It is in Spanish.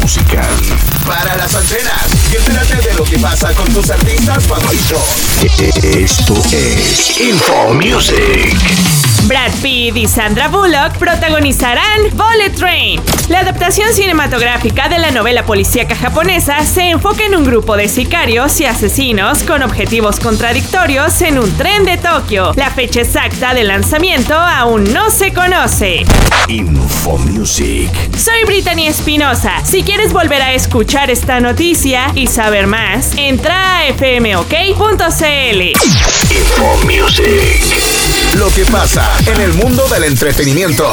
musical. Para las antenas y entérate de lo que pasa con tus artistas favoritos. Esto es Info Music. Brad Pitt y Sandra Bullock protagonizarán Bullet Train. La adaptación cinematográfica de la novela policíaca japonesa se enfoca en un grupo de sicarios y asesinos con objetivos contradictorios en un tren de Tokio. La fecha exacta de lanzamiento aún no se conoce. Info Music. Soy Brittany Espinosa. Si quieres volver a escuchar esta noticia y saber más, entra a fmok.cl. Info Music. Lo que pasa en el mundo del entretenimiento.